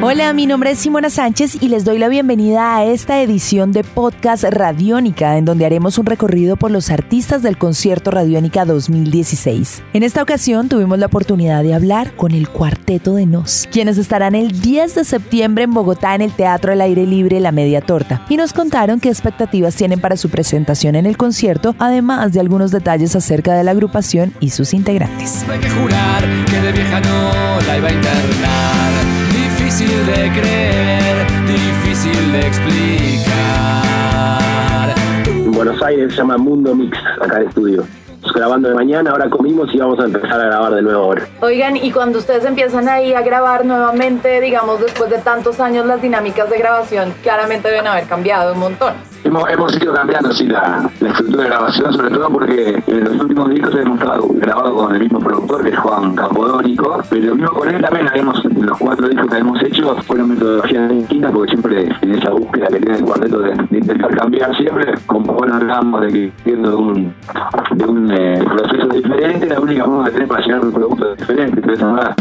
Hola, mi nombre es Simona Sánchez y les doy la bienvenida a esta edición de Podcast Radiónica, en donde haremos un recorrido por los artistas del concierto Radiónica 2016. En esta ocasión tuvimos la oportunidad de hablar con el Cuarteto de Nos, quienes estarán el 10 de septiembre en Bogotá en el Teatro al Aire Libre La Media Torta, y nos contaron qué expectativas tienen para su presentación en el concierto, además de algunos detalles acerca de la agrupación y sus integrantes. Hay que jurar que de vieja no la iba a internar difícil de creer, difícil de explicar. En Buenos Aires se llama Mundo Mix, acá en el estudio. Estamos grabando de mañana, ahora comimos y vamos a empezar a grabar de nuevo ahora. Oigan, y cuando ustedes empiezan ahí a grabar nuevamente, digamos, después de tantos años, las dinámicas de grabación claramente deben haber cambiado un montón. Hemos, hemos ido cambiando sí, la, estructura de grabación, sobre todo porque en los últimos discos hemos estado grabado con el mismo productor, que es Juan Capodónico, pero mismo con él también los cuatro discos que hemos hecho fueron metodologías distintas, porque siempre en esa búsqueda que tiene el cuarteto de, de intentar cambiar siempre, como bueno hablamos de que siendo de un, de eh, proceso diferente, la única forma que tenés para llegar a un producto diferente, entonces nada.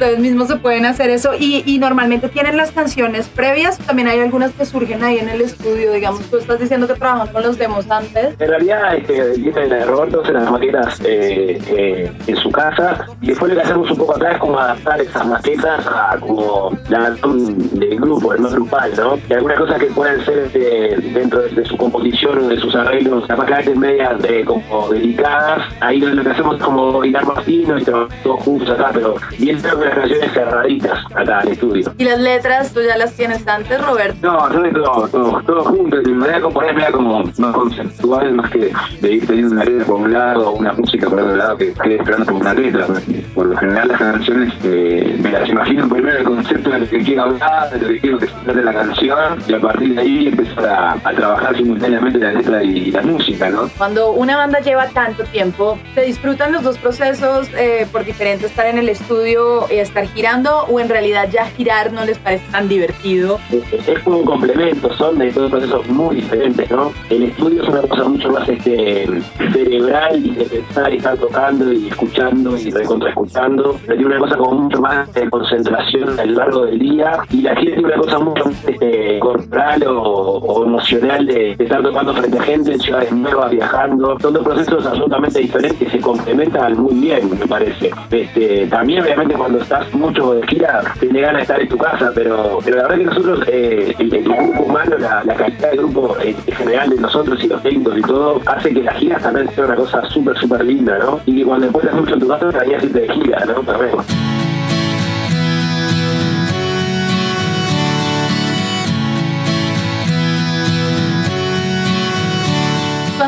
Ustedes mismos se pueden hacer eso y, y normalmente tienen las canciones previas, también hay algunas que surgen ahí en el estudio, digamos, tú estás diciendo que trabajan con los demos antes. En realidad, este, de Roberto se las maquetas eh, eh, en su casa y después lo que hacemos un poco acá es como adaptar esas maquetas a como la del grupo, el más grupal, ¿no? Y algunas cosas que pueden ser este, dentro de, de su composición o de sus arreglos, capaz que a veces medias de, como delicadas, ahí lo, lo que hacemos es como hilar más fino y trabajar todos juntos acá, pero bien creo que las canciones cerraditas acá el estudio. Y las letras, tú ya las tienes antes, Roberto. No, son de todo, todo, todo junto. Mi manera de componer me da como más conceptual, más que de ir teniendo una letra por un lado o una música por otro lado que quede esperando como una letra. Por lo general las canciones eh, me las imagino primero el concepto de lo que quiero hablar, de lo que quiero que se trate la canción y a partir de ahí empezar a, a trabajar simultáneamente la letra y la música, ¿no? Cuando una banda lleva tanto tiempo, ¿se disfrutan los dos procesos eh, por diferente estar en el estudio estar girando o en realidad ya girar no les parece tan divertido? Es, como un complemento, son de dos procesos muy diferentes, ¿no? El estudio es una cosa mucho más este, cerebral y de pensar y estar tocando y escuchando y recontraescuchando, pero tiene una cosa como mucho más de concentración a lo largo del día y la gira tiene una cosa mucho más este, corporal o, o emocional de, estar tocando frente a gente en ciudades nuevas, viajando. Son dos procesos absolutamente diferentes que se complementan muy bien, me parece. Este, también obviamente cuando estás mucho de gira, tiene ganas de estar en tu casa, pero, pero la verdad que nosotros, eh, el, grupo humano, la, calidad del grupo eh, en general de nosotros y los técnicos y todo, hace que las giras también sea una cosa súper, súper linda, ¿no? Y que cuando después estás mucho en tu casa, estarías irte de gira, ¿no? Perfecto.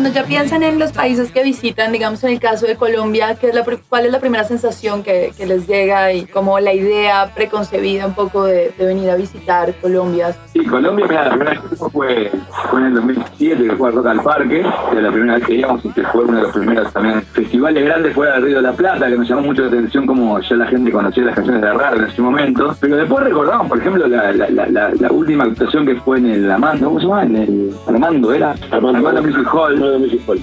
Cuando ya piensan en los países que visitan, digamos en el caso de Colombia, ¿qué es la, ¿cuál es la primera sensación que, que les llega y como la idea preconcebida un poco de, de venir a visitar Colombia? Sí, Colombia, mira, la primera vez que fuimos fue, fue en el 2007, que fue a Rock al Parque, que la primera vez que íbamos y que fue uno de los primeros también festivales grandes fuera del Río de la Plata, que nos llamó mucho la atención como ya la gente conocía las canciones de raro en ese momento. Pero después recordamos, por ejemplo, la, la, la, la, la última actuación que fue en el Amando, ¿cómo se llama? En el Armando, ¿era? Armando, Music Hall,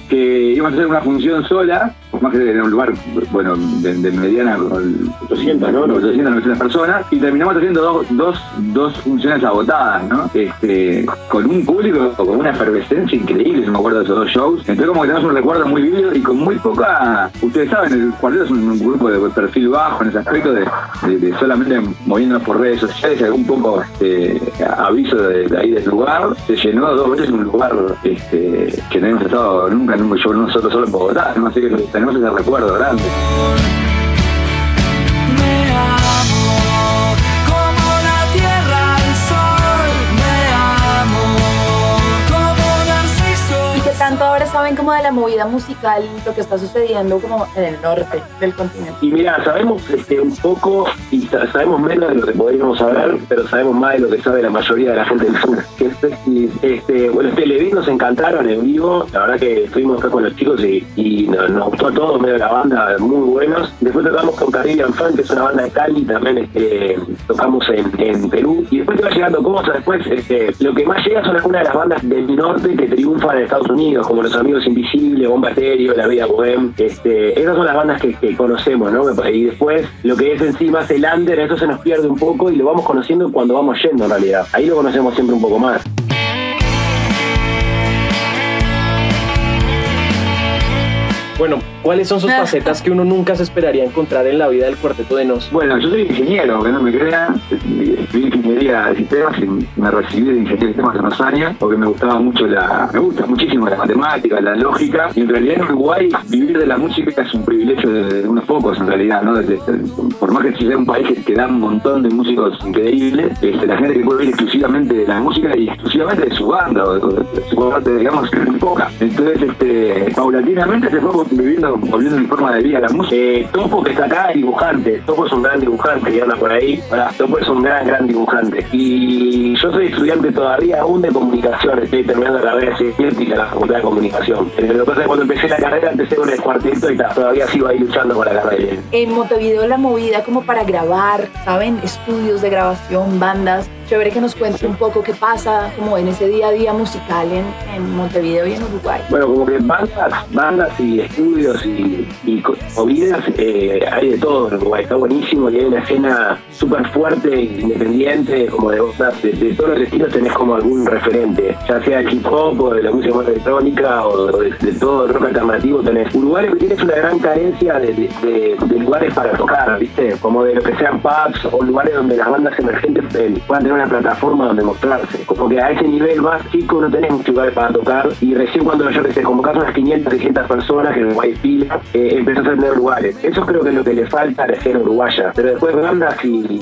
que íbamos a hacer una función sola, más que era un lugar, bueno, de, mediana, con 800, ¿no? 800, 900 personas, y terminamos haciendo dos, dos, dos funciones agotadas, ¿no? Este, con un público con una efervescencia increíble, si me acuerdo de esos dos shows. Entonces como que tenemos un recuerdo muy vivido y con muy poca, ustedes saben, el cuarteto es un, grupo de perfil bajo en ese aspecto de, solamente moviéndonos por redes sociales algún poco este, aviso de, ahí del lugar. Se llenó dos veces un lugar este, que no hemos estado nunca en un show nosotros solo en Bogotá, ese recuerdo grande. Saben como de la movida musical, lo que está sucediendo como en el norte del continente? Y mira, sabemos este, un poco y sabemos menos de lo que podríamos saber, pero sabemos más de lo que sabe la mayoría de la gente del sur. Este, bueno, este Levín nos encantaron en vivo, la verdad que estuvimos acá con los chicos y, nos, gustó a todos, medio la banda, muy buenos. Después tocamos con Caribbean Fan, que es una banda de Cali, también este, tocamos en, Perú. Y después te va llegando cosas, después este, lo que más llega son algunas de las bandas del norte que triunfan en Estados Unidos, como Los Amigos Invisibles, Bomba Estéreo, La Vida Bohem. Este, esas son las bandas que, conocemos, ¿no? Y después lo que es encima es el under, eso se nos pierde un poco y lo vamos conociendo cuando vamos yendo en realidad. Ahí lo conocemos siempre un poco más. Bueno, ¿cuáles son sus facetas que uno nunca se esperaría encontrar en la vida del Cuarteto de Nos? Bueno, yo soy ingeniero, que no me crean. Estudié ingeniería de sistemas y me recibí de ingeniería de sistemas en unos años porque me gustaba mucho la. Me gusta muchísimo la matemática, la lógica. Y en realidad en Uruguay vivir de la música es un privilegio de, unos pocos, en realidad, ¿no? por más que sea un país que, da un montón de músicos increíbles, este, la gente que puede vivir exclusivamente de la música y exclusivamente de su banda, o de, su banda, digamos, es muy poca. Entonces, este, paulatinamente se fue viviendo, volviendo mi forma de vida la música. Eh, Topo que está acá es dibujante. Topo es un gran dibujante y anda por ahí. Topo es un gran, gran dibujante. Y yo soy estudiante todavía aún de comunicación. Estoy terminando la carrera científica en la Facultad de Comunicación. Pero lo que pasa es que cuando empecé la carrera empecé con el cuarteto y todavía sigo ahí luchando con la carrera. En Montevideo la movida como para grabar, ¿saben? Estudios de grabación, bandas chévere que nos cuente un poco qué pasa como en ese día a día musical en, Montevideo y en Uruguay. Bueno, como que bandas, bandas y estudios y, movidas, eh, hay de todo en Uruguay, está buenísimo y hay una escena súper fuerte, independiente, como de, de, de, todos los estilos tenés como algún referente, ya sea el hip hop o de la música más electrónica o de, todo el rock alternativo tenés. Uruguay lo que tiene es una gran carencia de, lugares para tocar, ¿viste? Como de lo que sean pubs o lugares donde las bandas emergentes eh, puedan tener una plataforma donde mostrarse. Como que a ese nivel más chico no tenés muchos lugares para tocar y recién cuando yo que sé, convocás unas 500, 600 personas que en Uruguay fila, eh, empezás a tener lugares. Eso creo que es lo que le falta a la escena uruguaya. Pero después bandas y,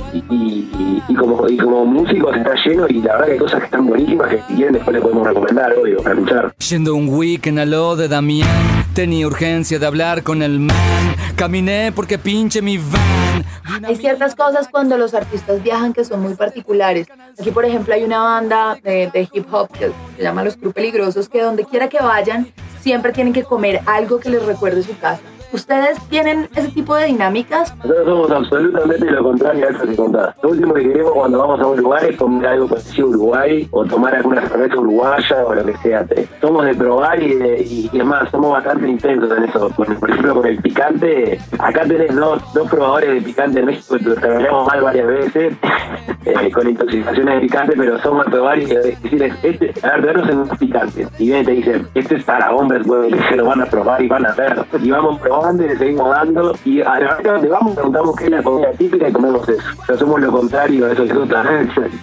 y, como, y como músicos está lleno y la verdad que hay cosas que están buenísimas que si quieren después le podemos recomendar, obvio, para luchar. Yendo un weekend a lo de Damián, tenía urgencia de hablar con el man, caminé porque pinche mi van. Hay ciertas cosas cuando los artistas viajan que son muy particulares. Aquí, por ejemplo, hay una banda de, hip hop que se llama Los Crew Peligrosos, que donde quiera que vayan, siempre tienen que comer algo que les recuerde su casa. ¿Ustedes tienen ese tipo de dinámicas? Nosotros somos absolutamente lo contrario a eso que contás. Lo último que queremos cuando vamos a un lugar es comer algo parecido a Uruguay o tomar alguna cerveza uruguaya o lo que sea. Somos de probar y, de, y, además somos bastante intensos en eso. Por, ejemplo, con el picante, acá tenés dos, dos probadores de picante en México, que trabajamos mal varias veces eh, con intoxicaciones de picante, pero somos a probar y decirles, este, a ver, en un picante. Y viene y te dicen, este es para hombres, bueno, se lo van a probar y van a ver. Y vamos probando le seguimos dando y a la hora donde vamos preguntamos qué es la comida típica y comemos eso. O somos lo contrario, eso es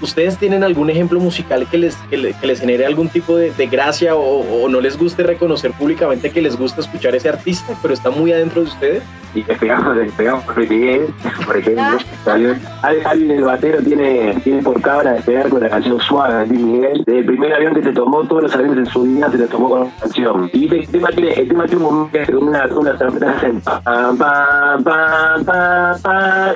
¿Ustedes tienen algún ejemplo musical que les, que, les genere algún tipo de, gracia o, no les guste reconocer públicamente que les gusta escuchar ese artista, pero está muy adentro de ustedes? Y despegamos, despegamos por Miguel, por ejemplo. Alguien el batero tiene, tiene por cabra despegar con la canción Suave de Miguel. El primer avión que se tomó, todos los aviones en su vida se lo tomó con una canción. Y el tema tiene, el tema tiene una, una,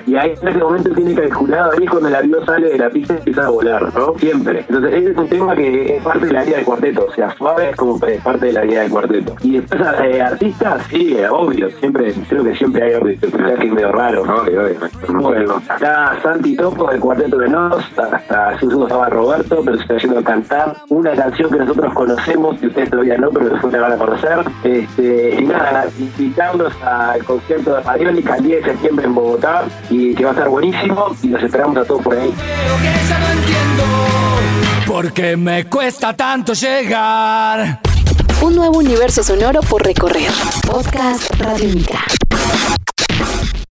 y ahí en ese momento tiene calculado ahí cuando el avión sale de la pista y empieza a volar, ¿no? Siempre. Entonces ese es un tema que es parte de la vida del cuarteto, o sea, suave es como parte de la vida del cuarteto. Y después eh, artistas, sí, obvio, siempre, creo que siempre hay artistas, que es medio raro, ¿no? Bueno, acá Santi Topo del cuarteto de Nos, hasta Suso estaba Roberto, pero se está yendo a cantar una canción que nosotros conocemos, que ustedes todavía no, pero después la van a conocer. Este, y nada, invitarlos al concierto de Radiónica el 10 de septiembre en Bogotá y que va a estar buenísimo y los esperamos a todos por ahí. Porque me cuesta tanto llegar. Un nuevo universo sonoro por recorrer. Podcast Radiónica.